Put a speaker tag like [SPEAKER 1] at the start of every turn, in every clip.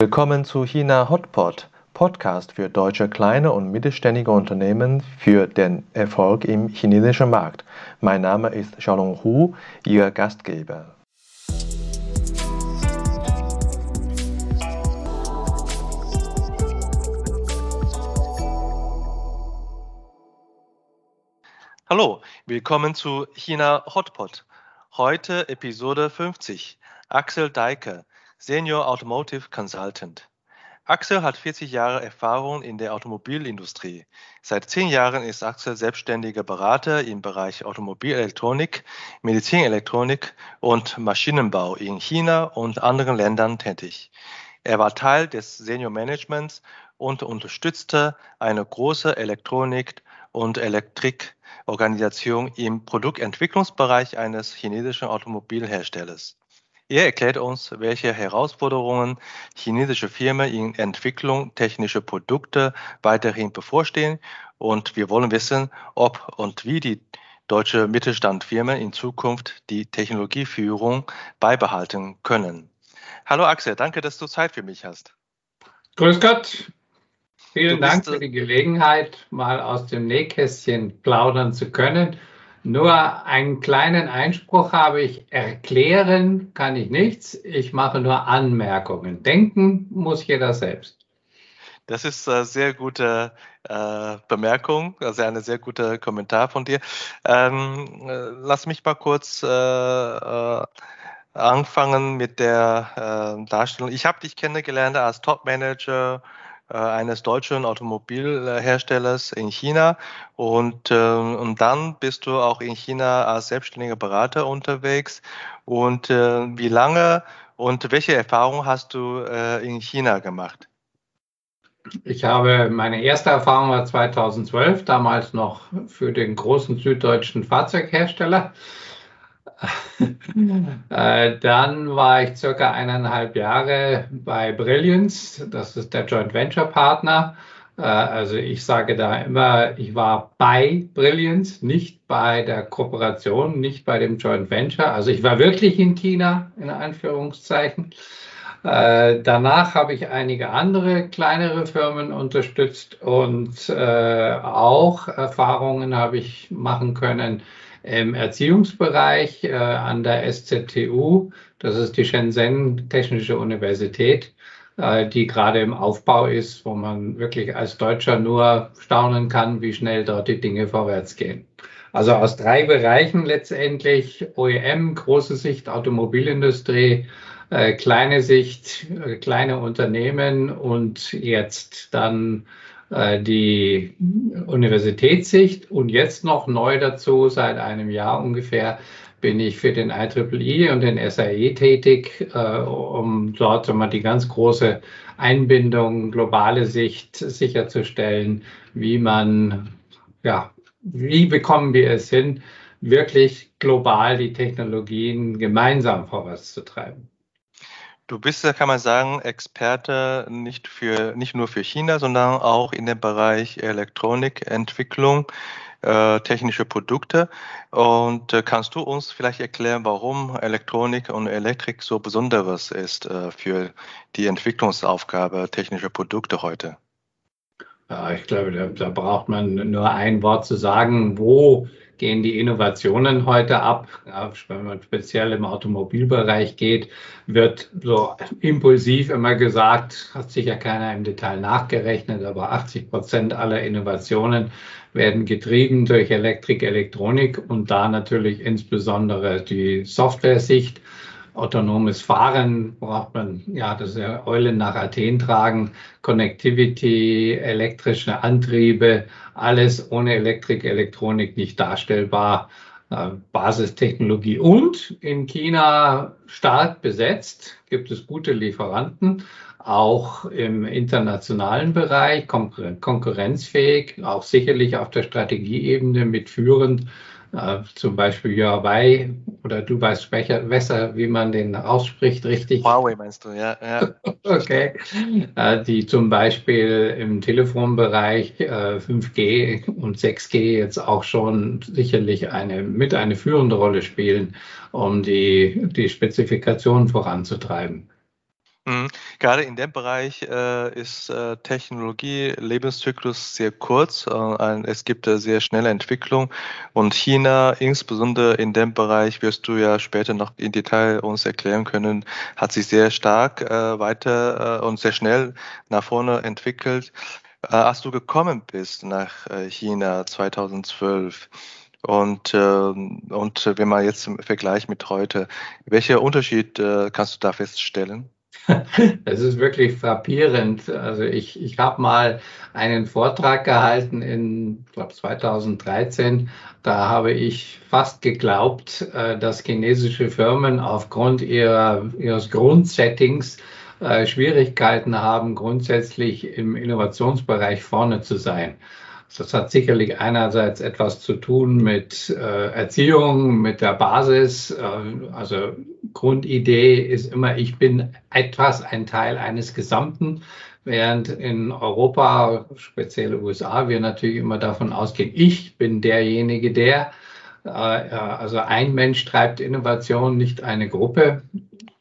[SPEAKER 1] Willkommen zu China Hotpot, Podcast für deutsche kleine und mittelständige Unternehmen für den Erfolg im chinesischen Markt. Mein Name ist Xiaolong Hu, Ihr Gastgeber. Hallo, willkommen zu China Hotpot. Heute Episode 50. Axel Deike, Senior Automotive Consultant. Axel hat 40 Jahre Erfahrung in der Automobilindustrie. Seit zehn Jahren ist Axel selbstständiger Berater im Bereich Automobilelektronik, Medizinelektronik und Maschinenbau in China und anderen Ländern tätig. Er war Teil des Senior Managements und unterstützte eine große Elektronik- und Elektrikorganisation im Produktentwicklungsbereich eines chinesischen Automobilherstellers. Er erklärt uns, welche Herausforderungen chinesische Firmen in Entwicklung technischer Produkte weiterhin bevorstehen und wir wollen wissen, ob und wie die deutsche Mittelstandfirmen in Zukunft die Technologieführung beibehalten können. Hallo Axel, danke, dass du Zeit für mich hast.
[SPEAKER 2] Grüß Gott. Vielen Dank für die Gelegenheit, mal aus dem Nähkästchen plaudern zu können. Nur einen kleinen Einspruch habe ich. Erklären kann ich nichts. Ich mache nur Anmerkungen. Denken muss jeder selbst.
[SPEAKER 1] Das ist eine sehr gute äh, Bemerkung, also ein sehr guter Kommentar von dir. Ähm, äh, lass mich mal kurz äh, äh, anfangen mit der äh, Darstellung. Ich habe dich kennengelernt als Top-Manager äh, eines deutschen Automobilherstellers in China und, äh, und dann bist du auch in China als selbstständiger Berater unterwegs. Und äh, wie lange und welche Erfahrungen hast du äh, in China gemacht?
[SPEAKER 2] Ich habe meine erste Erfahrung war 2012, damals noch für den großen süddeutschen Fahrzeughersteller. äh, dann war ich circa eineinhalb Jahre bei Brilliance, das ist der Joint Venture Partner. Äh, also ich sage da immer, ich war bei Brilliance, nicht bei der Kooperation, nicht bei dem Joint Venture. Also ich war wirklich in China, in Anführungszeichen. Äh, danach habe ich einige andere kleinere Firmen unterstützt und auch Erfahrungen habe ich machen können im Erziehungsbereich äh, an der SZTU. Das ist die Shenzhen Technische Universität, äh, die gerade im Aufbau ist, wo man wirklich als Deutscher nur staunen kann, wie schnell dort die Dinge vorwärts gehen. Also aus drei Bereichen letztendlich OEM, große Sicht Automobilindustrie, äh, kleine Sicht, äh, kleine Unternehmen und jetzt dann die Universitätssicht und jetzt noch neu dazu, seit einem Jahr ungefähr, bin ich für den IEEE und den SAE tätig, äh, um dort mal die ganz große Einbindung, globale Sicht sicherzustellen, wie man, ja, wie bekommen wir es hin, wirklich global die Technologien gemeinsam vorwärts zu treiben.
[SPEAKER 1] Du bist ja, kann man sagen, Experte nicht für nicht nur für China, sondern auch in dem Bereich Elektronikentwicklung, äh, technische Produkte. Und äh, kannst du uns vielleicht erklären, warum Elektronik und Elektrik so besonderes ist äh, für die Entwicklungsaufgabe technischer Produkte heute?
[SPEAKER 2] Ja, ich glaube, da, da braucht man nur ein Wort zu sagen, wo gehen die Innovationen heute ab. Wenn man speziell im Automobilbereich geht, wird so impulsiv immer gesagt, hat sicher keiner im Detail nachgerechnet, aber 80 Prozent aller Innovationen werden getrieben durch Elektrik, Elektronik und da natürlich insbesondere die Software-Sicht autonomes Fahren braucht man, ja, das ist ja Eulen nach Athen tragen, Connectivity, elektrische Antriebe, alles ohne Elektrik, Elektronik nicht darstellbar. Äh, Basistechnologie und in China stark besetzt, gibt es gute Lieferanten, auch im internationalen Bereich, konkurrenzfähig, auch sicherlich auf der Strategieebene mitführend äh, zum Beispiel Huawei oder du weißt besser, wie man den ausspricht, richtig?
[SPEAKER 1] Huawei meinst du, ja. ja.
[SPEAKER 2] okay. Äh, die zum Beispiel im Telefonbereich äh, 5G und 6G jetzt auch schon sicherlich eine, mit eine führende Rolle spielen, um die, die Spezifikation voranzutreiben.
[SPEAKER 1] Mhm. Gerade in dem Bereich äh, ist äh, Technologie Lebenszyklus sehr kurz. Äh, es gibt sehr schnelle Entwicklung und China, insbesondere in dem Bereich, wirst du ja später noch in Detail uns erklären können, hat sich sehr stark äh, weiter äh, und sehr schnell nach vorne entwickelt. Äh, als du gekommen bist nach China 2012, und, äh, und wenn man jetzt im Vergleich mit heute, welcher Unterschied äh, kannst du da feststellen?
[SPEAKER 2] Es ist wirklich frappierend. Also ich, ich habe mal einen Vortrag gehalten in, ich glaube 2013. Da habe ich fast geglaubt, äh, dass chinesische Firmen aufgrund ihrer, ihres Grundsettings äh, Schwierigkeiten haben, grundsätzlich im Innovationsbereich vorne zu sein. Das hat sicherlich einerseits etwas zu tun mit äh, Erziehung, mit der Basis. Äh, also Grundidee ist immer, ich bin etwas, ein Teil eines Gesamten, während in Europa, speziell USA, wir natürlich immer davon ausgehen, ich bin derjenige, der. Äh, also ein Mensch treibt Innovation, nicht eine Gruppe.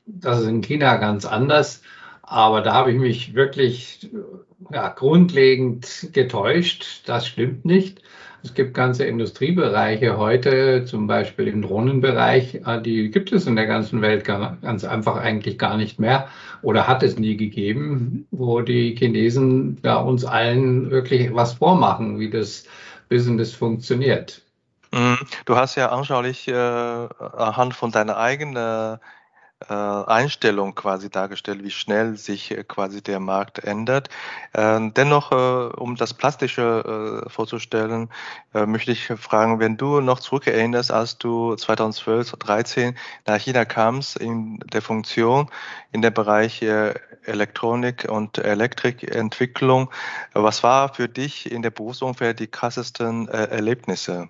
[SPEAKER 2] Das ist in China ganz anders. Aber da habe ich mich wirklich ja, grundlegend getäuscht. Das stimmt nicht. Es gibt ganze Industriebereiche heute, zum Beispiel im Drohnenbereich, äh, die gibt es in der ganzen Welt ganz einfach eigentlich gar nicht mehr oder hat es nie gegeben, wo die Chinesen ja, uns allen wirklich was vormachen, wie das Business funktioniert.
[SPEAKER 1] Mhm. Du hast ja anschaulich äh, anhand von deiner eigenen Einstellung quasi dargestellt, wie schnell sich äh, quasi der Markt ändert. Ähm, dennoch, äh, um das Plastische vorzustellen, möchte ich fragen, wenn du noch zurückerinnerst, als du 2012, 2013 nach China kamst in der Funktion in der Bereich Elektronik und Elektrikentwicklung, was war für dich in der Berufsumfeld die krassesten Erlebnisse?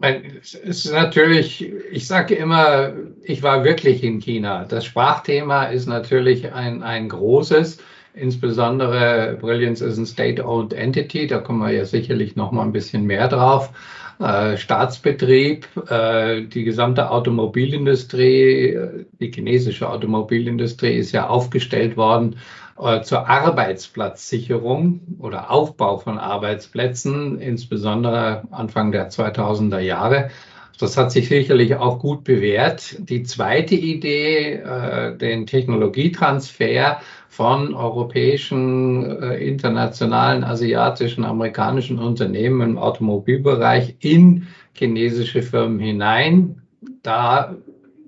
[SPEAKER 2] Es ist natürlich, ich sage immer, ich war wirklich in China. Das Sprachthema ist natürlich ein, ein großes. Insbesondere Brilliance ist ein State-owned Entity, da kommen wir ja sicherlich noch mal ein bisschen mehr drauf. Äh, Staatsbetrieb, äh, die gesamte Automobilindustrie, die chinesische Automobilindustrie ist ja aufgestellt worden äh, zur Arbeitsplatzsicherung oder Aufbau von Arbeitsplätzen, insbesondere Anfang der 2000er Jahre. Das hat sich sicherlich auch gut bewährt. Die zweite Idee, äh, den Technologietransfer von europäischen, äh, internationalen, asiatischen, amerikanischen Unternehmen im Automobilbereich in chinesische Firmen hinein. Da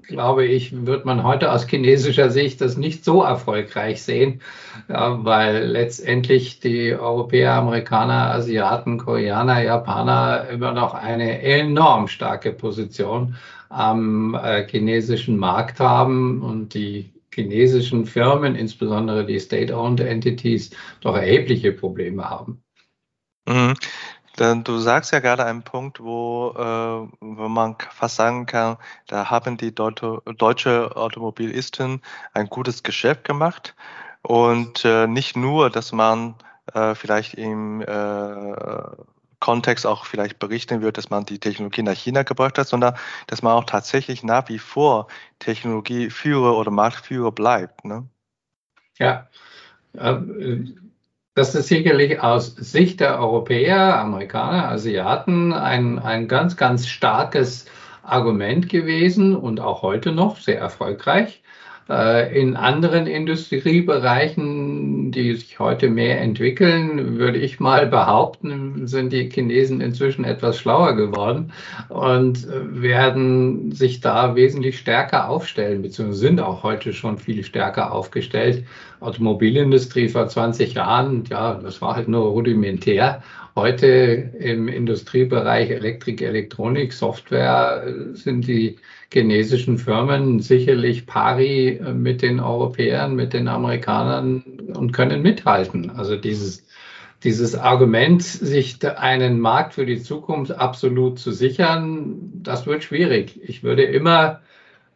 [SPEAKER 2] glaube ich, wird man heute aus chinesischer Sicht das nicht so erfolgreich sehen, ja, weil letztendlich die Europäer, Amerikaner, Asiaten, Koreaner, Japaner immer noch eine enorm starke Position am äh, chinesischen Markt haben und die chinesischen Firmen, insbesondere die State-owned Entities, doch erhebliche Probleme haben.
[SPEAKER 1] Mhm. Denn du sagst ja gerade einen Punkt, wo, äh, wo man fast sagen kann, da haben die Deute, deutsche Automobilisten ein gutes Geschäft gemacht. Und äh, nicht nur, dass man äh, vielleicht im äh, Kontext auch vielleicht berichten wird, dass man die Technologie nach China gebracht hat, sondern dass man auch tatsächlich nach wie vor Technologieführer oder Marktführer bleibt. Ne?
[SPEAKER 2] Ja, das ist sicherlich aus Sicht der Europäer, Amerikaner, Asiaten ein, ein ganz, ganz starkes Argument gewesen und auch heute noch sehr erfolgreich. Äh, in anderen Industriebereichen, die sich heute mehr entwickeln, würde ich mal behaupten, sind die Chinesen inzwischen etwas schlauer geworden und werden sich da wesentlich stärker aufstellen, beziehungsweise sind auch heute schon viel stärker aufgestellt. Automobilindustrie vor 20 Jahren, ja, das war halt nur rudimentär. Heute im Industriebereich Elektrik, Elektronik, Software sind die chinesischen Firmen sicherlich pari äh, mit den Europäern, mit den Amerikanern und können mithalten. Also dieses, dieses Argument, sich einen Markt für die Zukunft absolut zu sichern, das wird schwierig. Ich würde immer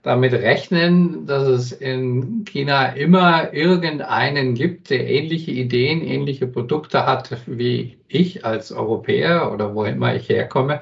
[SPEAKER 2] damit rechnen, dass es in China immer irgendeinen gibt, der ähnliche Ideen, ähnliche Produkte hat wie ich als Europäer oder wo immer ich herkomme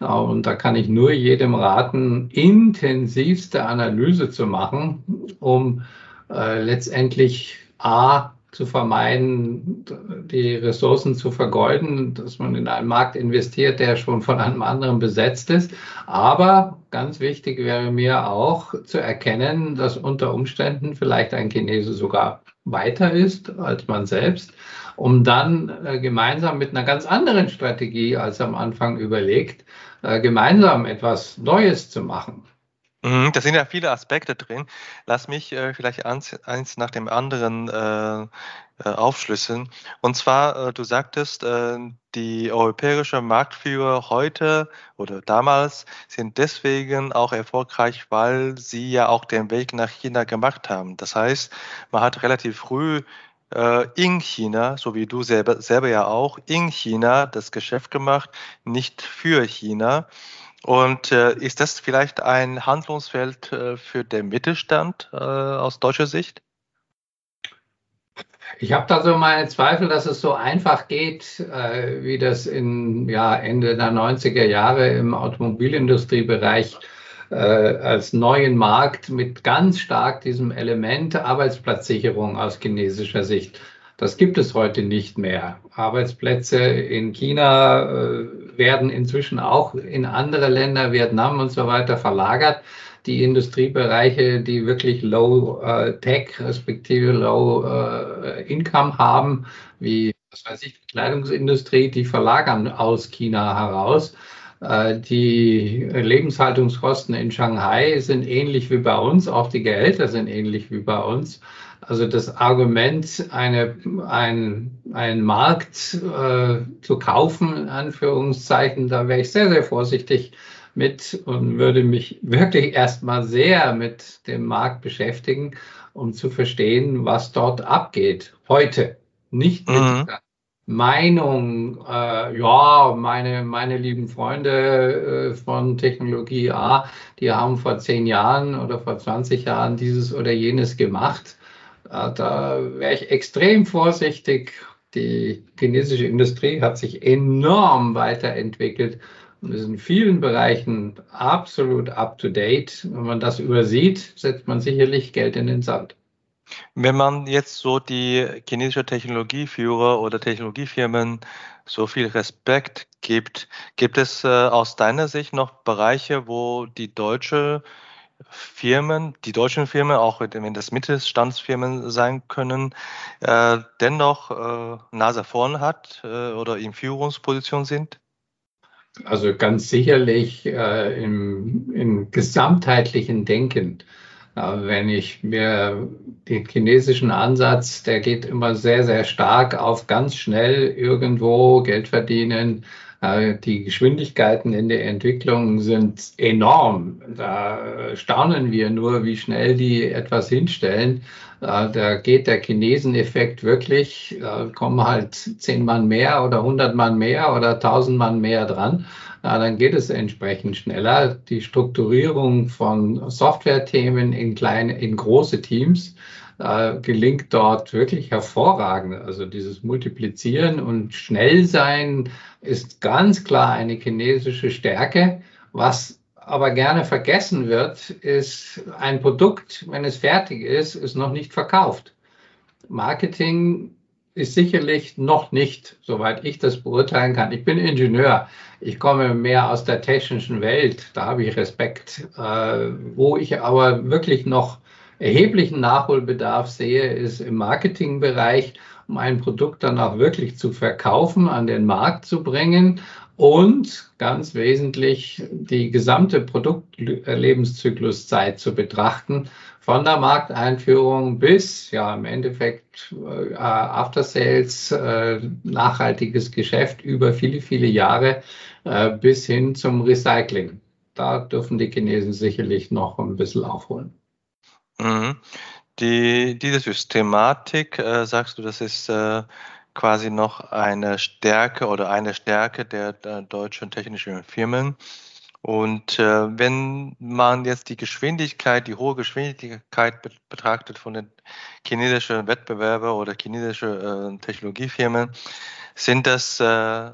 [SPEAKER 2] und da kann ich nur jedem raten, intensivste Analyse zu machen, um äh, letztendlich A zu vermeiden, die Ressourcen zu vergeuden, dass man in einen Markt investiert, der schon von einem anderen besetzt ist. Aber ganz wichtig wäre mir auch zu erkennen, dass unter Umständen vielleicht ein Chinese sogar weiter ist als man selbst, um dann äh, gemeinsam mit einer ganz anderen Strategie als am Anfang überlegt, gemeinsam etwas Neues zu machen.
[SPEAKER 1] Mhm, da sind ja viele Aspekte drin. Lass mich äh, vielleicht eins, eins, nach dem anderen äh, äh, aufschlüsseln. Und zwar, äh, du sagtest, äh, die europäische Marktführer heute oder damals sind deswegen auch erfolgreich, weil sie ja auch den Weg nach China gemacht haben. Das heißt, man hat relativ früh äh, in China, so wie du selber, selber ja auch, in China das Geschäft gemacht, nicht für China. Und äh, ist das vielleicht ein Handlungsfeld äh, für den Mittelstand äh, aus deutscher Sicht?
[SPEAKER 2] Ich habe da so meine Zweifel, dass es so einfach geht, äh, wie das in ja, Ende der 90er Jahre im Automobilindustriebereich äh, als neuen Markt mit ganz stark diesem Element Arbeitsplatzsicherung aus chinesischer Sicht das gibt es heute nicht mehr. Arbeitsplätze in China äh, werden inzwischen auch in andere Länder, Vietnam und so weiter verlagert. Die Industriebereiche, die wirklich Low äh, respektive Low äh, Income haben, wie was weiß ich, Kleidungsindustrie, die verlagern aus China heraus. Äh, die Lebenshaltungskosten in Shanghai sind ähnlich wie bei uns, auch die Gehälter sind ähnlich wie bei uns. Also das Argument, eine, ein, einen Markt äh, zu kaufen, in Anführungszeichen, da wäre ich sehr, sehr vorsichtig mit und würde mich wirklich erstmal sehr mit dem Markt beschäftigen, um zu verstehen, was dort abgeht heute. Nicht mit mhm. Meinung, äh, ja, meine, meine lieben Freunde äh, von Technologie A, die haben vor zehn Jahren oder vor 20 Jahren dieses oder jenes gemacht. Da wäre ich extrem vorsichtig. Die chinesische Industrie hat sich enorm weiterentwickelt und ist in vielen Bereichen absolut up-to-date. Wenn man das übersieht, setzt man sicherlich Geld in den Sand.
[SPEAKER 1] Wenn man jetzt so die chinesische Technologieführer oder Technologiefirmen so viel Respekt gibt, gibt es äh, aus deiner Sicht noch Bereiche, wo die deutsche Firmen, die deutschen Firmen, auch wenn das Mittelstandsfirmen sein können, äh, dennoch äh, Nase vorn hat äh, oder in Führungsposition sind?
[SPEAKER 2] Also ganz sicherlich äh, im, im gesamtheitlichen Denken. Äh, wenn ich mir den chinesischen Ansatz, der geht immer sehr, sehr stark auf ganz schnell irgendwo Geld verdienen, äh, die Geschwindigkeiten in der Entwicklung sind enorm. Da staunen wir nur, wie schnell die etwas hinstellen. Äh, da geht der Chineseneffekt wirklich, da kommen halt zehn Mann mehr oder hundert Mann mehr oder tausend Mann mehr dran. Dann geht es entsprechend schneller. Die Strukturierung von Software-Themen in kleine, in große Teams äh, gelingt dort wirklich hervorragend. Also dieses Multiplizieren und Schnellsein ist ganz klar eine chinesische Stärke. Was aber gerne vergessen wird, ist ein Produkt, wenn es fertig ist, ist noch nicht verkauft. Marketing ist sicherlich noch nicht, soweit ich das beurteilen kann. Ich bin Ingenieur. Ich komme mehr aus der technischen Welt. Da habe ich Respekt. Äh, wo ich aber wirklich noch erheblichen Nachholbedarf sehe, ist im Marketingbereich, um ein Produkt dann auch wirklich zu verkaufen, an den Markt zu bringen und ganz wesentlich die gesamte Produktlebenszykluszeit zu betrachten, von der Markteinführung bis ja im Endeffekt äh, After Sales, äh, nachhaltiges Geschäft über viele, viele Jahre äh, bis hin zum Recycling. Da dürfen die Chinesen sicherlich noch ein bisschen aufholen.
[SPEAKER 1] Mhm. Die, diese Systematik, äh, sagst du, das ist äh, quasi noch eine Stärke oder eine Stärke der, der deutschen technischen Firmen. Und äh, wenn man jetzt die Geschwindigkeit, die hohe Geschwindigkeit betrachtet von den chinesischen Wettbewerbern oder chinesischen äh, Technologiefirmen, sind das äh,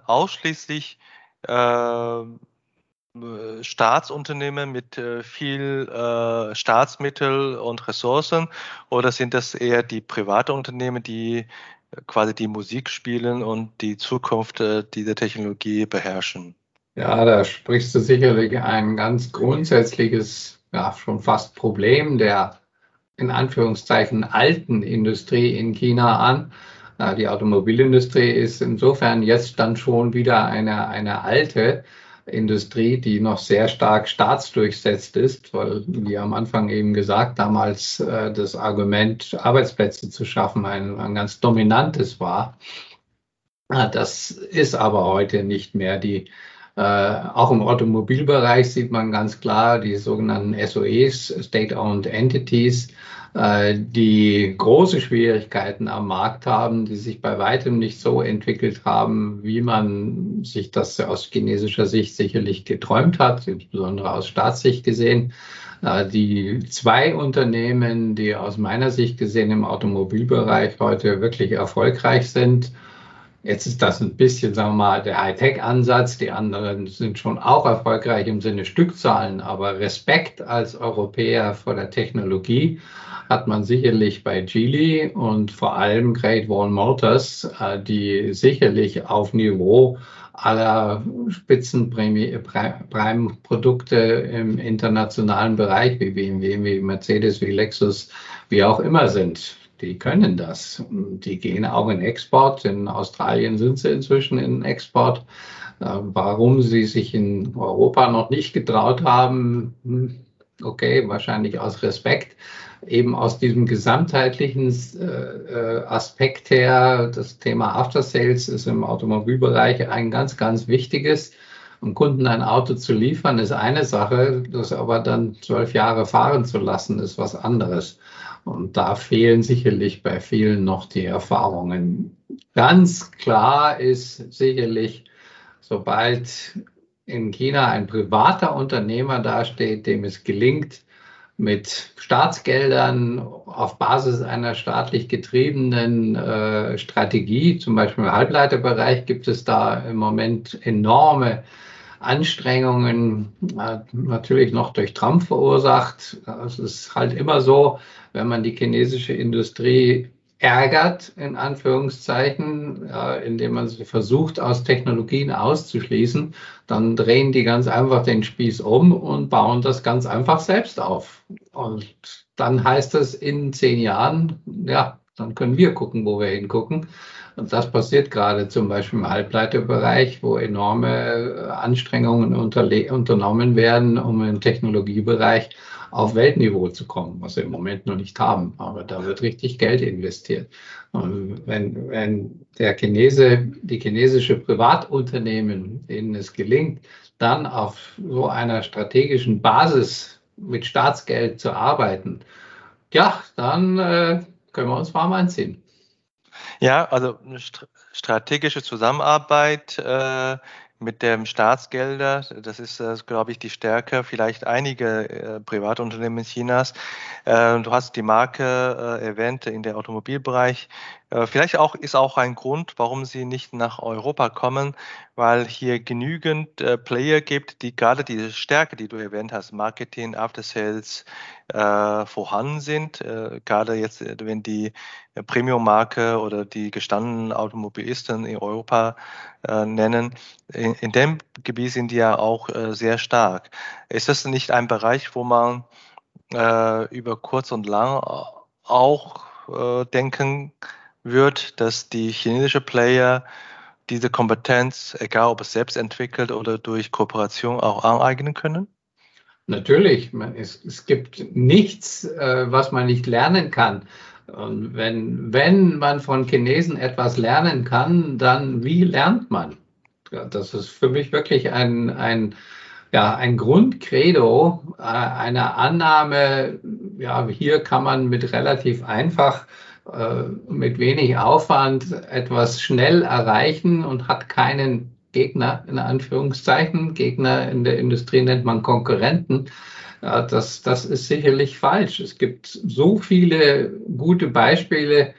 [SPEAKER 1] ausschließlich äh, Staatsunternehmen mit äh, viel äh, Staatsmittel und Ressourcen oder sind das eher die private Unternehmen, die quasi die Musik spielen und die Zukunft äh, dieser Technologie beherrschen?
[SPEAKER 2] Ja, da sprichst du sicherlich ein ganz grundsätzliches, ja, schon fast Problem der in Anführungszeichen alten Industrie in China an. Die Automobilindustrie ist insofern jetzt dann schon wieder eine, eine alte Industrie, die noch sehr stark staatsdurchsetzt ist, weil, wie am Anfang eben gesagt, damals äh, das Argument, Arbeitsplätze zu schaffen, ein, ein ganz dominantes war. Das ist aber heute nicht mehr die auch im Automobilbereich sieht man ganz klar die sogenannten SOEs, State-Owned Entities, äh, die große Schwierigkeiten am Markt haben, die sich bei weitem nicht so entwickelt haben, wie man sich das aus chinesischer Sicht sicherlich geträumt hat, insbesondere aus Staatssicht gesehen. Äh, die zwei Unternehmen, die aus meiner Sicht gesehen im Automobilbereich heute wirklich erfolgreich sind, Jetzt ist das ein bisschen, sagen wir mal, der Hightech-Ansatz. Die anderen sind schon auch erfolgreich im Sinne Stückzahlen, aber Respekt als Europäer vor der Technologie hat man sicherlich bei Geely und vor allem Great Wall Motors, äh, die sicherlich auf Niveau aller Spitzenprime-Produkte im internationalen Bereich wie BMW, wie Mercedes, wie Lexus, wie auch immer sind die können das. Die gehen auch in Export. In Australien sind sie inzwischen in Export. Äh, warum sie sich in Europa noch nicht getraut haben, hm, okay, wahrscheinlich aus Respekt, eben aus diesem gesamtheitlichen äh, äh, Aspekt her. Das Thema After Sales ist im Automobilbereich ein ganz, ganz wichtiges. Um Kunden ein Auto zu liefern, ist eine Sache, das aber dann zwölf Jahre fahren zu lassen, ist was anderes. Und da fehlen sicherlich bei vielen noch die Erfahrungen. Ganz klar ist sicherlich, sobald in China ein privater Unternehmer dasteht, dem es gelingt, mit Staatsgeldern auf Basis einer staatlich getriebenen äh, Strategie, zum Beispiel im Halbleiterbereich, gibt es da im Moment enorme Anstrengungen, äh, natürlich noch durch Trump verursacht. Es ist halt immer so, wenn man die chinesische Industrie ärgert, in Anführungszeichen, indem man sie versucht, aus Technologien auszuschließen, dann drehen die ganz einfach den Spieß um und bauen das ganz einfach selbst auf. Und dann heißt es in zehn Jahren, ja, dann können wir gucken, wo wir hingucken. Und das passiert gerade zum Beispiel im Halbleiterbereich, wo enorme äh, Anstrengungen unternommen werden, um im Technologiebereich auf Weltniveau zu kommen, was wir im Moment noch nicht haben. Aber da wird richtig Geld investiert. Und wenn, wenn der Chinese, die chinesische Privatunternehmen, denen es gelingt, dann auf so einer strategischen Basis mit Staatsgeld zu arbeiten, ja, dann äh, können wir uns warm anziehen.
[SPEAKER 1] Ja, also strategische Zusammenarbeit äh, mit dem Staatsgelder, das ist, äh, glaube ich, die Stärke vielleicht einige äh, Privatunternehmen Chinas. Äh, du hast die Marke äh, erwähnt in der Automobilbereich. Äh, vielleicht auch ist auch ein Grund, warum sie nicht nach Europa kommen, weil hier genügend äh, Player gibt, die gerade diese Stärke, die du erwähnt hast, Marketing, After Sales, vorhanden sind. gerade jetzt, wenn die Premium-Marke oder die gestandenen Automobilisten in Europa nennen, in, in dem Gebiet sind die ja auch äh, sehr stark. Ist das nicht ein Bereich, wo man äh, über kurz und lang auch äh, denken wird, dass die chinesische Player diese Kompetenz, egal ob es selbst entwickelt oder durch Kooperation, auch aneignen können?
[SPEAKER 2] Natürlich, es, es gibt nichts, äh, was man nicht lernen kann. Und wenn, wenn man von Chinesen etwas lernen kann, dann wie lernt man? Das ist für mich wirklich ein, ein, ja, ein Grundcredo, äh, eine Annahme, ja, hier kann man mit relativ einfach, mit wenig Aufwand etwas schnell erreichen und hat keinen Gegner, in Anführungszeichen. Gegner in der Industrie nennt man Konkurrenten. Das, das ist sicherlich falsch. Es gibt so viele gute Beispiele,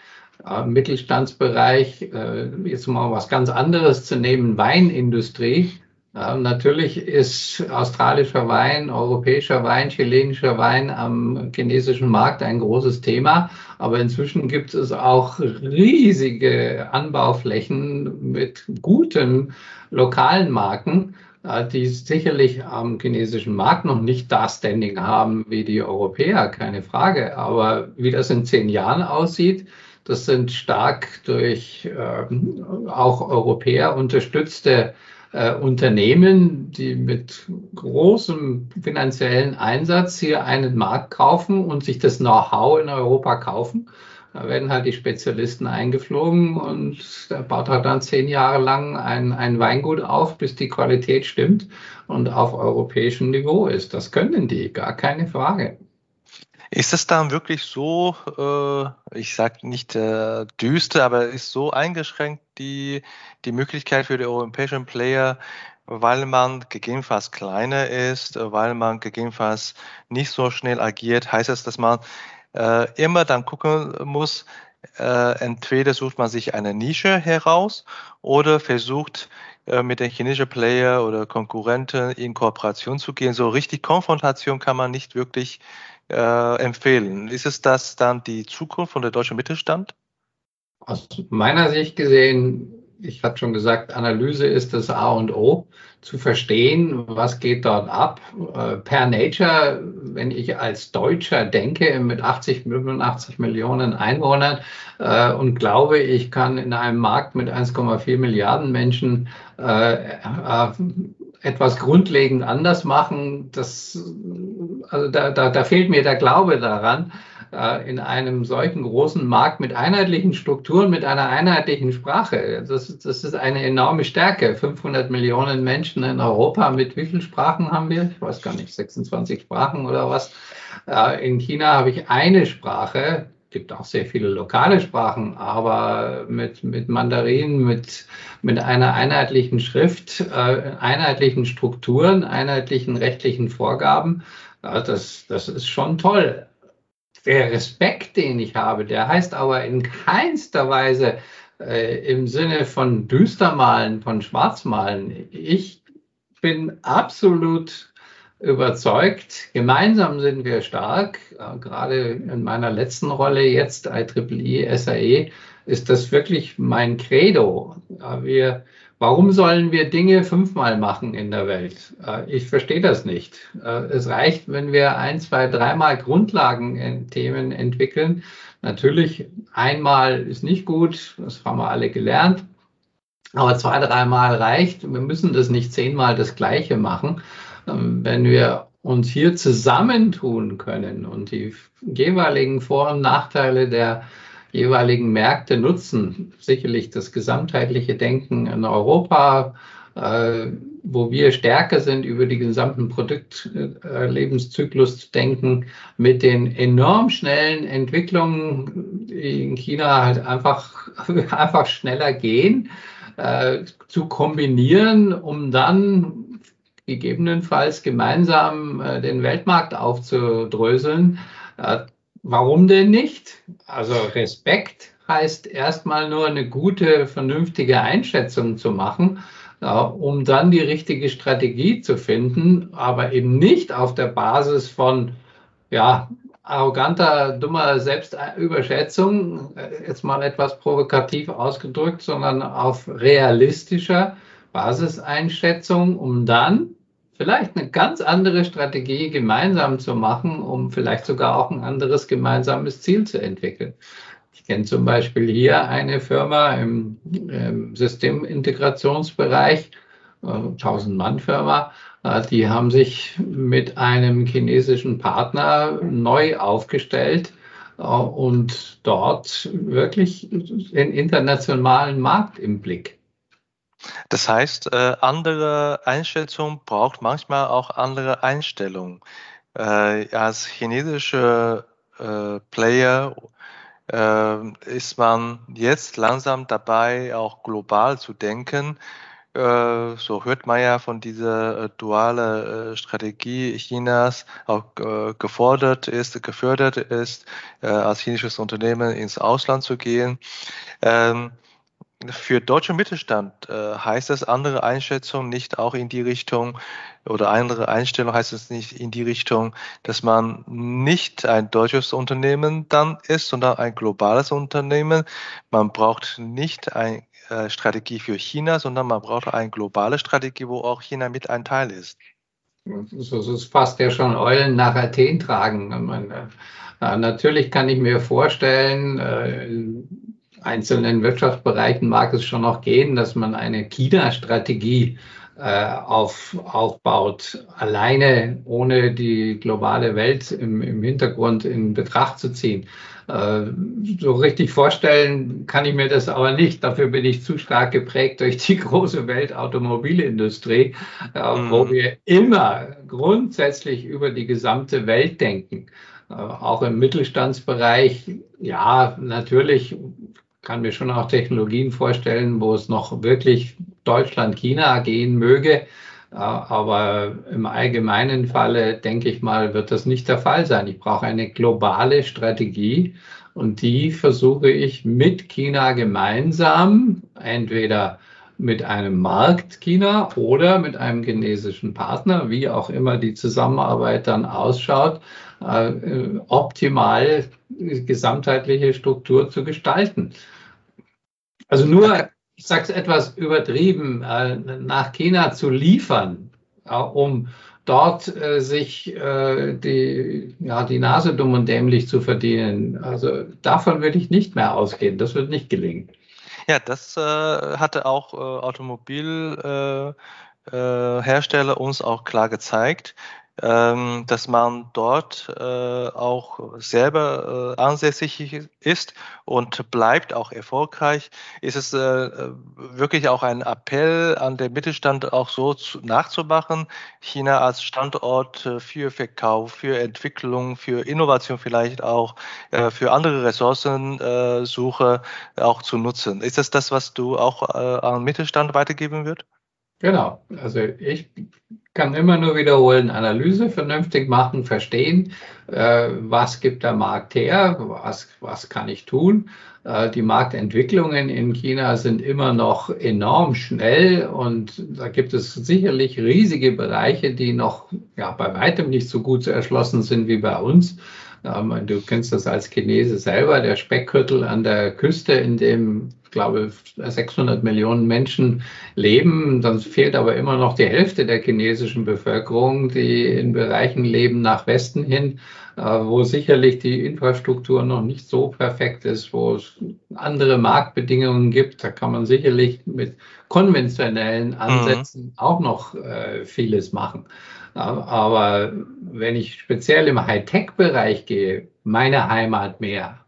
[SPEAKER 2] äh, Mittelstandsbereich, äh, jetzt mal was ganz anderes zu nehmen, Weinindustrie. Natürlich ist australischer Wein, europäischer Wein, chilenischer Wein am chinesischen Markt ein großes Thema. Aber inzwischen gibt es auch riesige Anbauflächen mit guten lokalen Marken, äh, die sicherlich am chinesischen Markt noch nicht das Standing haben wie die Europäer, keine Frage. Aber wie das in zehn Jahren aussieht, das sind stark durch äh, auch Europäer unterstützte äh, Unternehmen, die mit großem finanziellen Einsatz hier einen Markt kaufen und sich das Know-how in Europa kaufen. Da werden halt die Spezialisten eingeflogen und da baut halt dann zehn Jahre lang ein, ein Weingut auf, bis die Qualität stimmt und auf europäischem Niveau ist. Das können die, gar keine Frage.
[SPEAKER 1] Ist es dann wirklich so, äh, ich sage nicht äh, düster, aber ist so eingeschränkt die, die Möglichkeit für die europäischen Player, weil man gegebenenfalls kleiner ist, weil man gegebenenfalls nicht so schnell agiert, heißt es, dass man äh, immer dann gucken muss, äh, entweder sucht man sich eine Nische heraus oder versucht äh, mit den chinesischen Player oder Konkurrenten in Kooperation zu gehen. So richtig Konfrontation kann man nicht wirklich äh, empfehlen. Ist es das dann die Zukunft von der deutschen Mittelstand?
[SPEAKER 2] Aus meiner Sicht gesehen, ich hatte schon gesagt, Analyse ist das A und O, zu verstehen, was geht dort ab. Äh, per Nature, wenn ich als Deutscher denke, mit 80, 85 Millionen Einwohnern äh, und glaube, ich kann in einem Markt mit 1,4 Milliarden Menschen äh, äh etwas grundlegend anders machen, das, also da, da, da fehlt mir der Glaube daran, äh, in einem solchen großen Markt mit einheitlichen Strukturen, mit einer einheitlichen Sprache. Das, das ist eine enorme Stärke. 500 Millionen Menschen in Europa, mit wie vielen Sprachen haben wir? Ich weiß gar nicht, 26 Sprachen oder was. Äh, in China habe ich eine Sprache, gibt auch sehr viele lokale Sprachen, aber mit, mit Mandarin, mit, mit einer einheitlichen Schrift, äh, einheitlichen Strukturen, einheitlichen rechtlichen Vorgaben, äh, das, das ist schon toll. Der Respekt, den ich habe, der heißt aber in keinster Weise äh, im Sinne von Düstermalen, von Schwarzmalen. Ich bin absolut überzeugt. Gemeinsam sind wir stark. Gerade in meiner letzten Rolle jetzt IEEE SAE ist das wirklich mein Credo. Wir, warum sollen wir Dinge fünfmal machen in der Welt? Ich verstehe das nicht. Es reicht, wenn wir ein, zwei, dreimal Grundlagen-Themen entwickeln. Natürlich einmal ist nicht gut, das haben wir alle gelernt. Aber zwei, dreimal reicht. Wir müssen das nicht zehnmal das Gleiche machen. Ähm, wenn wir uns hier zusammentun können und die jeweiligen Vor- und Nachteile der jeweiligen Märkte nutzen, sicherlich das gesamtheitliche Denken in Europa, äh, wo wir stärker sind, über die gesamten Produktlebenszyklus äh, zu denken, mit den enorm schnellen Entwicklungen, in China halt einfach, einfach schneller gehen, äh, zu kombinieren, um dann gegebenenfalls gemeinsam äh, den Weltmarkt aufzudröseln. Äh, warum denn nicht? Also Respekt heißt erstmal nur eine gute, vernünftige Einschätzung zu machen, äh, um dann die richtige Strategie zu finden, aber eben nicht auf der Basis von ja, arroganter, dummer Selbstüberschätzung, äh, jetzt mal etwas provokativ ausgedrückt, sondern auf realistischer Basiseinschätzung, um dann vielleicht eine ganz andere Strategie gemeinsam zu machen, um vielleicht sogar auch ein anderes gemeinsames Ziel zu entwickeln. Ich kenne zum Beispiel hier eine Firma im, im Systemintegrationsbereich, 1000-Mann-Firma, äh, die haben sich mit einem chinesischen Partner neu aufgestellt äh, und dort wirklich den internationalen Markt im Blick.
[SPEAKER 1] Das heißt, äh, andere Einschätzung braucht manchmal auch andere Einstellungen. Äh, als chinesische äh, Player äh, ist man jetzt langsam dabei, auch global zu denken. Äh, so hört man ja von dieser äh, duale Strategie Chinas auch gefordert ist, gefördert ist, als chinesisches Unternehmen ins Ausland zu gehen. Ähm, für deutschen Mittelstand äh, heißt das andere Einschätzung nicht auch in die Richtung oder andere Einstellung heißt es nicht in die Richtung, dass man nicht ein deutsches Unternehmen dann ist, sondern ein globales Unternehmen. Man braucht nicht eine äh, Strategie für China, sondern man braucht eine globale Strategie, wo auch China mit ein Teil ist.
[SPEAKER 2] So ist fast ja schon Eulen nach Athen tragen. Man, äh, natürlich kann ich mir vorstellen, äh, einzelnen Wirtschaftsbereichen mag es schon noch gehen, dass man eine China-Strategie äh, auf, aufbaut, alleine ohne die globale Welt im, im Hintergrund in Betracht zu ziehen. Äh, so richtig vorstellen kann ich mir das aber nicht. Dafür bin ich zu stark geprägt durch die große Weltautomobilindustrie, äh, mhm. wo wir immer grundsätzlich über die gesamte Welt denken. Äh, auch im Mittelstandsbereich, ja, natürlich kann mir schon auch Technologien vorstellen, wo es noch wirklich Deutschland, China gehen möge. Aber im allgemeinen Falle, denke ich mal, wird das nicht der Fall sein. Ich brauche eine globale Strategie und die versuche ich mit China gemeinsam, entweder mit einem Markt China oder mit einem chinesischen Partner, wie auch immer die Zusammenarbeit dann ausschaut, äh, optimal gesamtheitliche Struktur zu gestalten. Also nur, ich sage es etwas übertrieben, äh, nach China zu liefern, um dort äh, sich äh, die, ja, die Nase dumm und dämlich zu verdienen. Also davon würde ich nicht mehr ausgehen. Das wird nicht gelingen.
[SPEAKER 1] Ja, das hatte auch Automobilhersteller uns auch klar gezeigt ähm, dass man dort äh, auch selber äh, ansässig ist und bleibt auch erfolgreich, ist es äh, wirklich auch ein Appell an den Mittelstand auch so zu, nachzumachen, China als Standort für Verkauf, für Entwicklung, für Innovation vielleicht auch, äh, für andere Ressourcensuche auch zu nutzen. Ist das das, was du auch äh, an Mittelstand weitergeben wird?
[SPEAKER 2] Genau. Also ich kann immer nur wiederholen, Analyse vernünftig machen, verstehen, äh, was gibt der Markt her, was, was kann ich tun. Äh, die Marktentwicklungen in China sind immer noch enorm schnell und da gibt es sicherlich riesige Bereiche, die noch ja, bei weitem nicht so gut erschlossen sind wie bei uns. Du kennst das als Chinese selber, der Speckgürtel an der Küste, in dem, ich glaube, 600 Millionen Menschen leben. Dann fehlt aber immer noch die Hälfte der chinesischen Bevölkerung, die in Bereichen leben nach Westen hin, äh, wo sicherlich die Infrastruktur noch nicht so perfekt ist, wo es andere Marktbedingungen gibt. Da kann man sicherlich mit konventionellen mhm. Ansätzen mhm. auch noch äh, vieles machen. Aber wenn ich speziell im Hightech-Bereich gehe, meine Heimat mehr.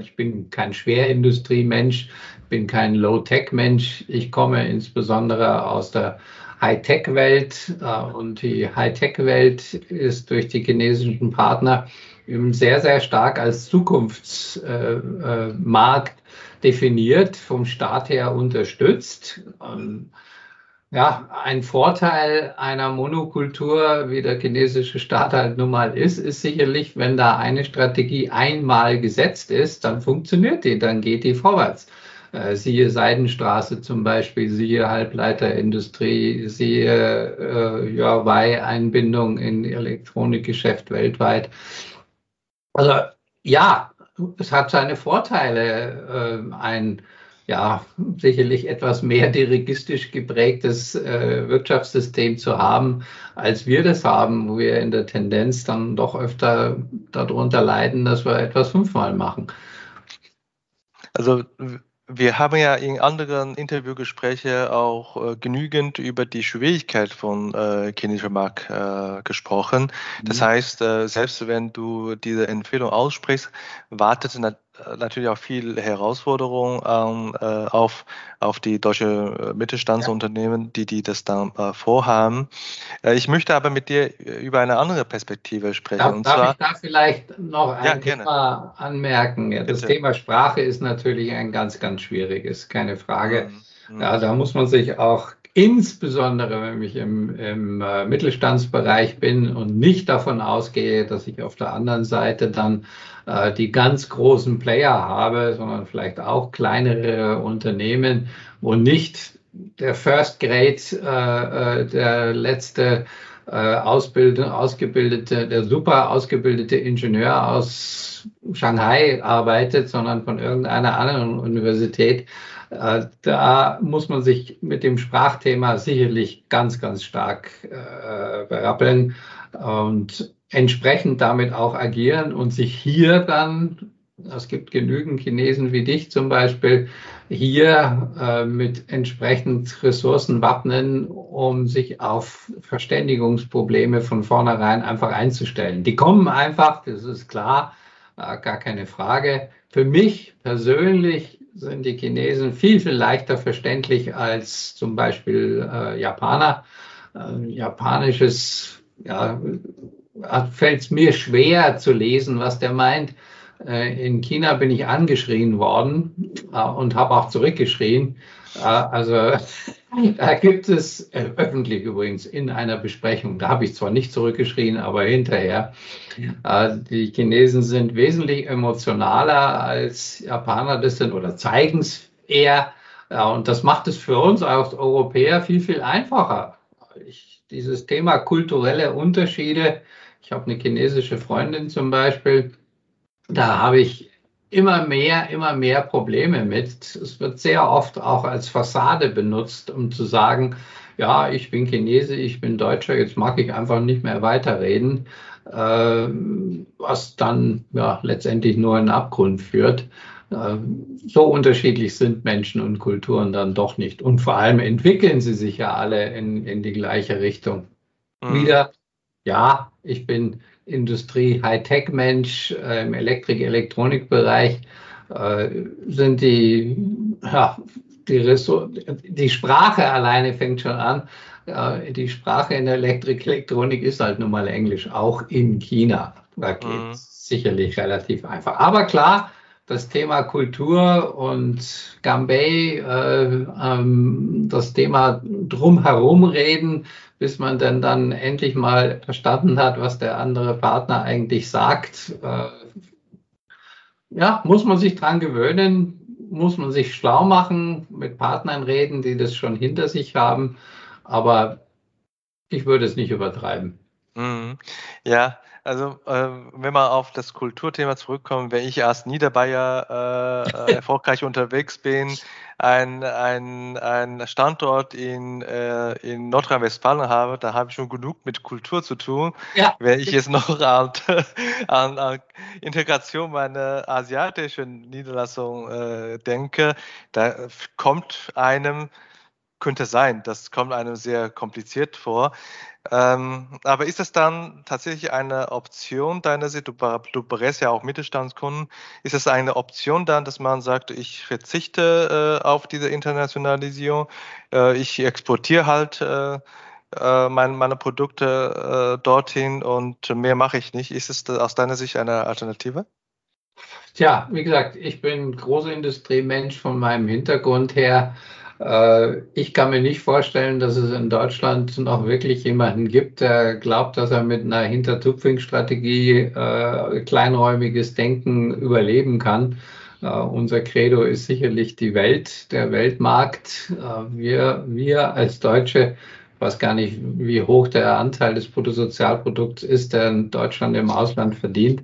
[SPEAKER 2] Ich bin kein Schwerindustriemensch, bin kein Low-Tech-Mensch. Ich komme insbesondere aus der Hightech-Welt und die Hightech-Welt ist durch die chinesischen Partner sehr, sehr stark als Zukunftsmarkt definiert, vom Staat her unterstützt. Ja, ein Vorteil einer Monokultur, wie der chinesische Staat halt nun mal ist, ist sicherlich, wenn da eine Strategie einmal gesetzt ist, dann funktioniert die, dann geht die vorwärts. Äh, siehe Seidenstraße zum Beispiel, siehe Halbleiterindustrie, siehe äh, Huawei-Einbindung in Elektronikgeschäft weltweit. Also ja, es hat seine Vorteile, äh, ein ja, sicherlich etwas mehr dirigistisch geprägtes äh, Wirtschaftssystem zu haben, als wir das haben, wo wir in der Tendenz dann doch öfter darunter leiden, dass wir etwas fünfmal machen.
[SPEAKER 1] Also wir haben ja in anderen Interviewgesprächen auch äh, genügend über die Schwierigkeit von äh, chinesischer Markt äh, gesprochen. Das mhm. heißt, äh, selbst wenn du diese Empfehlung aussprichst, wartet nat äh, natürlich auch viel Herausforderung ähm, äh, auf, auf die deutsche äh, Mittelstandsunternehmen, die, die das dann äh, vorhaben. Äh, ich möchte aber mit dir über eine andere Perspektive sprechen.
[SPEAKER 2] Darf, und darf zwar, ich da vielleicht noch ein ja, Thema anmerken? Ja, das Thema Sprache ist natürlich ein ganz, ganz schwieriges, keine Frage. Mhm. Ja, da muss man sich auch insbesondere wenn ich im, im äh, Mittelstandsbereich bin und nicht davon ausgehe, dass ich auf der anderen Seite dann äh, die ganz großen Player habe, sondern vielleicht auch kleinere Unternehmen, wo nicht der First Grade, äh, äh der letzte äh, Ausbildung, ausgebildete, der super ausgebildete Ingenieur aus Shanghai arbeitet, sondern von irgendeiner anderen Universität, äh, da muss man sich mit dem Sprachthema sicherlich ganz, ganz stark äh, berappeln und entsprechend damit auch agieren und sich hier dann, es gibt genügend Chinesen wie dich zum Beispiel, hier äh, mit entsprechend Ressourcen wappnen, um sich auf Verständigungsprobleme von vornherein einfach einzustellen. Die kommen einfach, das ist klar, äh, gar keine Frage. Für mich persönlich sind die Chinesen viel, viel leichter verständlich als zum Beispiel äh, Japaner. Äh, japanisches, ja, fällt es mir schwer zu lesen, was der meint. Äh, in China bin ich angeschrien worden äh, und habe auch zurückgeschrien. Äh, also da gibt es öffentlich übrigens in einer Besprechung, da habe ich zwar nicht zurückgeschrien, aber hinterher, die Chinesen sind wesentlich emotionaler als Japaner das sind oder zeigen es eher. Und das macht es für uns als Europäer viel, viel einfacher. Ich, dieses Thema kulturelle Unterschiede, ich habe eine chinesische Freundin zum Beispiel, da habe ich immer mehr, immer mehr Probleme mit. Es wird sehr oft auch als Fassade benutzt, um zu sagen, ja, ich bin Chinese, ich bin Deutscher, jetzt mag ich einfach nicht mehr weiterreden, äh, was dann ja letztendlich nur in den Abgrund führt. Äh, so unterschiedlich sind Menschen und Kulturen dann doch nicht. Und vor allem entwickeln sie sich ja alle in, in die gleiche Richtung. Mhm. Wieder, ja, ich bin Industrie, Hightech-Mensch äh, im Elektrik-Elektronik-Bereich äh, sind die, ja, die, die Sprache alleine fängt schon an. Äh, die Sprache in der Elektrik-Elektronik ist halt nun mal Englisch, auch in China. Da geht es mhm. sicherlich relativ einfach. Aber klar, das Thema Kultur und Gambay, äh, ähm, das Thema drumherum reden, bis man dann, dann endlich mal verstanden hat, was der andere Partner eigentlich sagt. Äh, ja, muss man sich dran gewöhnen, muss man sich schlau machen, mit Partnern reden, die das schon hinter sich haben. Aber ich würde es nicht übertreiben.
[SPEAKER 1] Mhm. Ja, also äh, wenn wir auf das Kulturthema zurückkommen, wenn ich als Niederbayer äh, erfolgreich unterwegs bin, ein, ein, ein Standort in, äh, in Nordrhein-Westfalen habe, da habe ich schon genug mit Kultur zu tun. Ja. Wenn ich jetzt noch an, an, an Integration meiner asiatischen Niederlassung äh, denke, da kommt einem könnte sein, das kommt einem sehr kompliziert vor. Ähm, aber ist es dann tatsächlich eine Option deiner Sicht, du, du berätst ja auch Mittelstandskunden, ist es eine Option dann, dass man sagt, ich verzichte äh, auf diese Internationalisierung, äh, ich exportiere halt äh, äh mein, meine Produkte äh, dorthin und mehr mache ich nicht. Ist es aus deiner Sicht eine Alternative?
[SPEAKER 2] Tja, wie gesagt, ich bin großer Industriemensch von meinem Hintergrund her. Äh, ich kann mir nicht vorstellen, dass es in Deutschland noch wirklich jemanden gibt, der glaubt, dass er mit einer Hintertupfing-Strategie äh, kleinräumiges Denken überleben kann. Uh, unser Credo ist sicherlich die Welt, der Weltmarkt. Uh, wir, wir als Deutsche, weiß gar nicht, wie hoch der Anteil des Bruttosozialprodukts ist, der in Deutschland im Ausland verdient.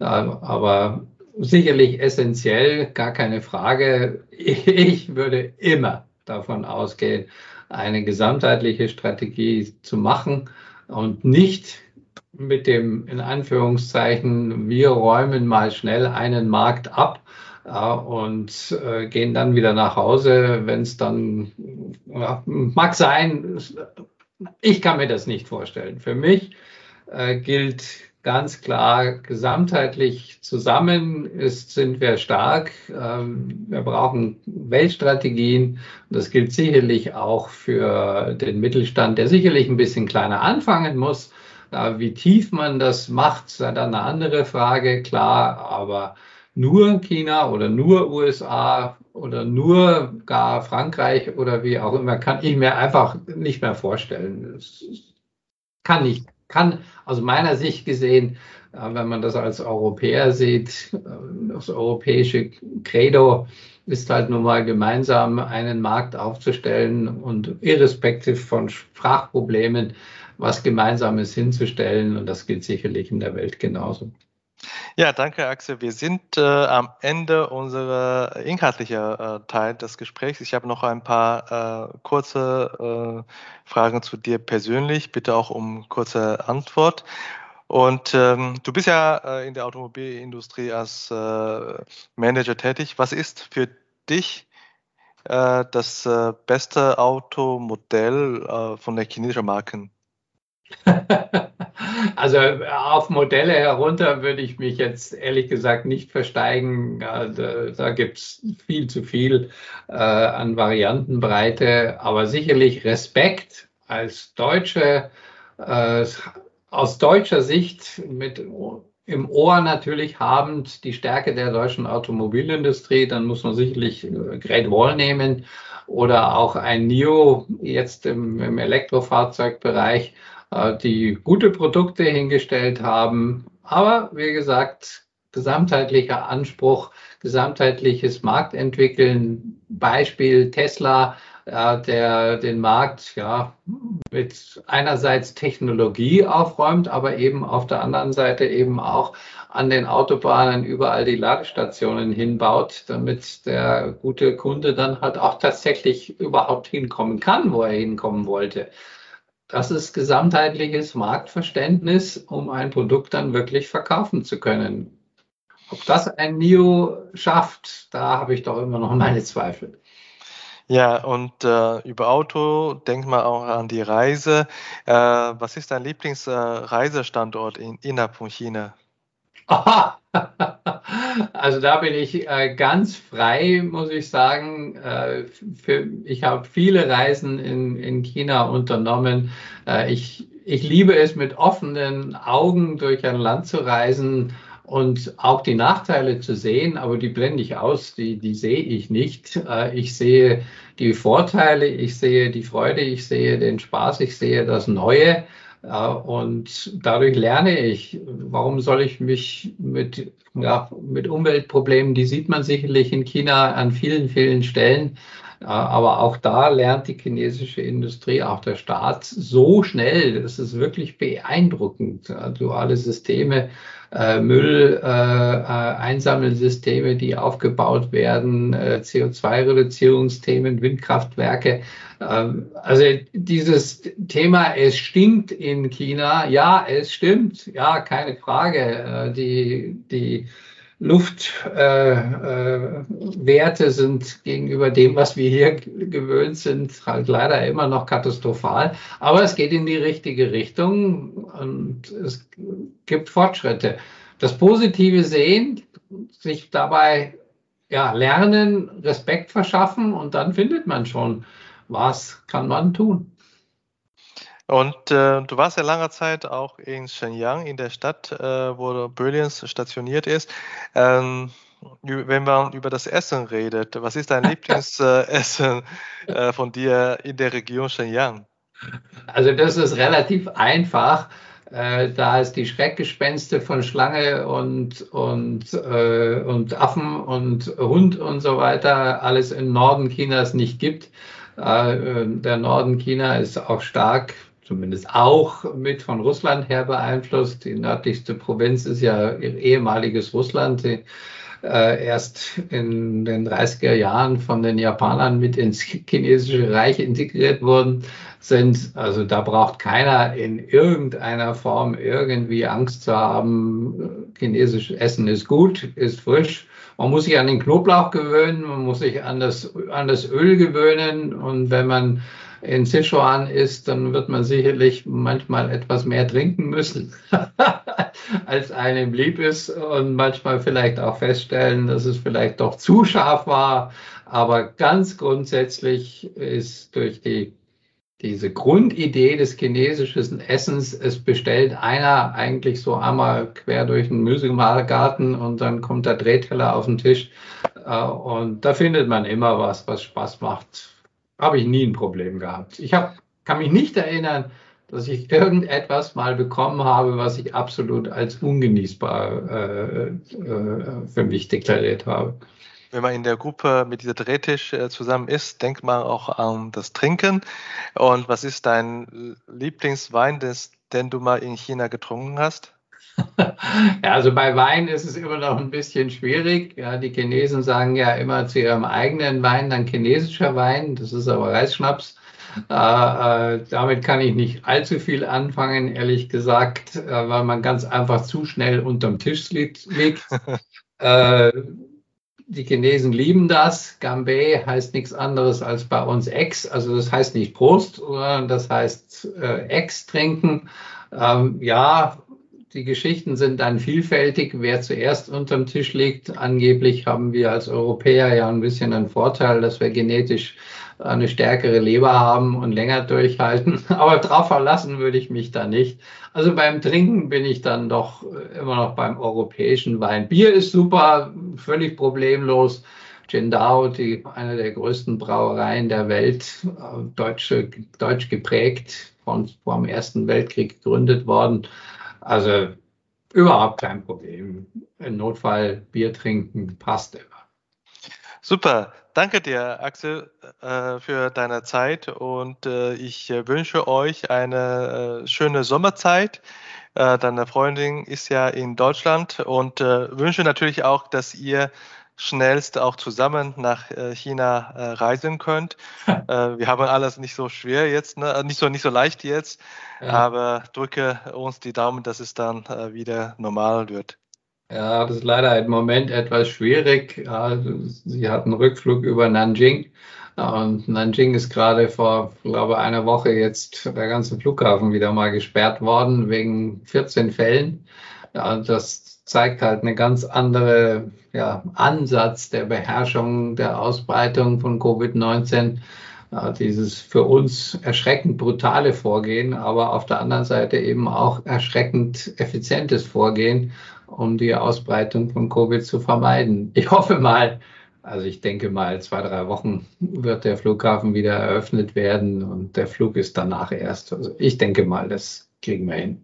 [SPEAKER 2] Uh, aber sicherlich essentiell, gar keine Frage. Ich würde immer davon ausgehen, eine gesamtheitliche Strategie zu machen und nicht mit dem, in Anführungszeichen, wir räumen mal schnell einen Markt ab äh, und äh, gehen dann wieder nach Hause, wenn es dann, ja, mag sein, ich kann mir das nicht vorstellen. Für mich äh, gilt ganz klar gesamtheitlich zusammen ist, sind wir stark. Ähm, wir brauchen Weltstrategien. Das gilt sicherlich auch für den Mittelstand, der sicherlich ein bisschen kleiner anfangen muss. Wie tief man das macht, ist dann eine andere Frage, klar. Aber nur China oder nur USA oder nur gar Frankreich oder wie auch immer, kann ich mir einfach nicht mehr vorstellen. Das kann nicht, kann aus meiner Sicht gesehen, äh, wenn man das als Europäer sieht, äh, das europäische Credo ist halt nun mal gemeinsam einen Markt aufzustellen und irrespektiv von Sprachproblemen was Gemeinsames hinzustellen. Und das gilt sicherlich in der Welt genauso.
[SPEAKER 1] Ja, danke, Axel. Wir sind äh, am Ende unserer inhaltlichen äh, Teil des Gesprächs. Ich habe noch ein paar äh, kurze äh, Fragen zu dir persönlich. Bitte auch um kurze Antwort. Und ähm, du bist ja äh, in der Automobilindustrie als äh, Manager tätig. Was ist für dich das beste Automodell von der chinesischen Marken?
[SPEAKER 2] Also auf Modelle herunter würde ich mich jetzt ehrlich gesagt nicht versteigen. Da, da gibt es viel zu viel äh, an Variantenbreite, aber sicherlich Respekt als Deutsche, äh, aus deutscher Sicht mit im Ohr natürlich habend die Stärke der deutschen Automobilindustrie, dann muss man sicherlich äh, Great Wall nehmen oder auch ein NIO jetzt im, im Elektrofahrzeugbereich die gute Produkte hingestellt haben. Aber wie gesagt, gesamtheitlicher Anspruch, gesamtheitliches Marktentwickeln, Beispiel Tesla, äh, der den Markt ja mit einerseits Technologie aufräumt, aber eben auf der anderen Seite eben auch an den Autobahnen überall die Ladestationen hinbaut, damit der gute Kunde dann halt auch tatsächlich überhaupt hinkommen kann, wo er hinkommen wollte. Das ist gesamtheitliches Marktverständnis, um ein Produkt dann wirklich verkaufen zu können. Ob das ein NIO schafft, da habe ich doch immer noch meine Zweifel.
[SPEAKER 1] Ja, und äh, über Auto denkt man auch an die Reise. Äh, was ist dein Lieblingsreisestandort äh, in, innerhalb von China?
[SPEAKER 2] Also da bin ich äh, ganz frei, muss ich sagen. Äh, ich habe viele Reisen in, in China unternommen. Äh, ich, ich liebe es, mit offenen Augen durch ein Land zu reisen und auch die Nachteile zu sehen, aber die blende ich aus, die, die sehe ich nicht. Ich sehe die Vorteile, ich sehe die Freude, ich sehe den Spaß, ich sehe das Neue. Und dadurch lerne ich, warum soll ich mich mit, ja, mit Umweltproblemen, die sieht man sicherlich in China an vielen, vielen Stellen, aber auch da lernt die chinesische Industrie, auch der Staat so schnell, das ist wirklich beeindruckend. Duale Systeme, äh, Müll-Einsammelsysteme, äh, die aufgebaut werden, äh, CO2-Reduzierungsthemen, Windkraftwerke. Ähm, also dieses Thema, es stinkt in China. Ja, es stimmt. Ja, keine Frage. Äh, die, die Luftwerte äh, äh, sind gegenüber dem, was wir hier gewöhnt sind, halt leider immer noch katastrophal. Aber es geht in die richtige Richtung und es gibt Fortschritte. Das Positive sehen, sich dabei ja, lernen, Respekt verschaffen und dann findet man schon, was kann man tun.
[SPEAKER 1] Und äh, du warst ja lange Zeit auch in Shenyang, in der Stadt, äh, wo Brilliance stationiert ist. Ähm, wenn man über das Essen redet, was ist dein Lieblingsessen äh, von dir in der Region Shenyang?
[SPEAKER 2] Also das ist relativ einfach. Äh, da es die Schreckgespenste von Schlange und, und, äh, und Affen und Hund und so weiter alles im Norden Chinas nicht gibt. Äh, der Norden China ist auch stark zumindest auch mit von Russland her beeinflusst. Die nördlichste Provinz ist ja ehemaliges Russland, die äh, erst in den 30er Jahren von den Japanern mit ins chinesische Reich integriert worden sind. Also da braucht keiner in irgendeiner Form irgendwie Angst zu haben. Chinesisches Essen ist gut, ist frisch. Man muss sich an den Knoblauch gewöhnen, man muss sich an das, an das Öl gewöhnen und wenn man in Sichuan ist, dann wird man sicherlich manchmal etwas mehr trinken müssen, als einem lieb ist und manchmal vielleicht auch feststellen, dass es vielleicht doch zu scharf war. Aber ganz grundsätzlich ist durch die diese Grundidee des chinesischen Essens, es bestellt einer eigentlich so einmal quer durch den Müsegarten und dann kommt der Drehteller auf den Tisch äh, und da findet man immer was, was Spaß macht. Habe ich nie ein Problem gehabt. Ich hab, kann mich nicht erinnern, dass ich irgendetwas mal bekommen habe, was ich absolut als ungenießbar äh, äh, für mich deklariert habe
[SPEAKER 1] wenn man in der Gruppe mit dieser Drehtisch äh, zusammen ist, denkt man auch an das Trinken. Und was ist dein Lieblingswein, des, den du mal in China getrunken hast?
[SPEAKER 2] Ja, also bei Wein ist es immer noch ein bisschen schwierig. Ja, die Chinesen sagen ja immer zu ihrem eigenen Wein dann chinesischer Wein. Das ist aber Reisschnaps. Äh, äh, damit kann ich nicht allzu viel anfangen, ehrlich gesagt, äh, weil man ganz einfach zu schnell unterm Tisch liegt. Äh, die Chinesen lieben das. Gambé heißt nichts anderes als bei uns Ex. Also das heißt nicht Prost, sondern das heißt Ex trinken. Ähm, ja, die Geschichten sind dann vielfältig, wer zuerst unterm Tisch liegt. Angeblich haben wir als Europäer ja ein bisschen einen Vorteil, dass wir genetisch eine stärkere Leber haben und länger durchhalten. Aber drauf verlassen würde ich mich da nicht. Also beim Trinken bin ich dann doch äh, immer noch beim europäischen Wein. Bier ist super, völlig problemlos. Gendao, die, eine der größten Brauereien der Welt, äh, deutsche, deutsch geprägt, von, vor dem Ersten Weltkrieg gegründet worden. Also überhaupt kein Problem. Im Notfall Bier trinken passt immer.
[SPEAKER 1] Super. Danke dir, Axel, äh, für deine Zeit und äh, ich wünsche euch eine äh, schöne Sommerzeit. Deine Freundin ist ja in Deutschland und wünsche natürlich auch, dass ihr schnellst auch zusammen nach China reisen könnt. wir haben alles nicht so schwer jetzt, ne? nicht so nicht so leicht jetzt, ja. aber drücke uns die Daumen, dass es dann wieder normal wird.
[SPEAKER 2] Ja, das ist leider im Moment etwas schwierig. Sie hatten Rückflug über Nanjing. Und Nanjing ist gerade vor, glaube einer Woche jetzt der ganze Flughafen wieder mal gesperrt worden wegen 14 Fällen. Ja, zeigt halt eine ganz andere ja, Ansatz der Beherrschung der Ausbreitung von Covid-19. Ja, dieses für uns erschreckend brutale Vorgehen, aber auf der anderen Seite eben auch erschreckend effizientes Vorgehen um die Ausbreitung von Covid zu vermeiden. Ich hoffe mal, also ich denke mal, zwei, drei Wochen wird der Flughafen wieder eröffnet werden und der Flug ist danach erst. Also ich denke mal, das kriegen wir hin.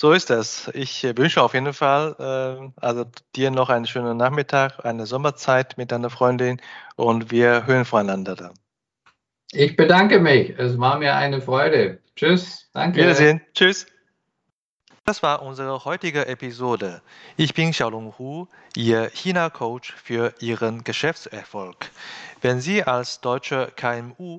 [SPEAKER 1] So ist es. Ich wünsche auf jeden Fall äh, also dir noch einen schönen Nachmittag, eine Sommerzeit mit deiner Freundin und wir hören voneinander dann.
[SPEAKER 2] Ich bedanke mich. Es war mir eine Freude. Tschüss.
[SPEAKER 1] Danke. Wiedersehen. Tschüss. Das war unsere heutige Episode. Ich bin Xiaolong Hu, Ihr China-Coach für Ihren Geschäftserfolg. Wenn Sie als deutsche KMU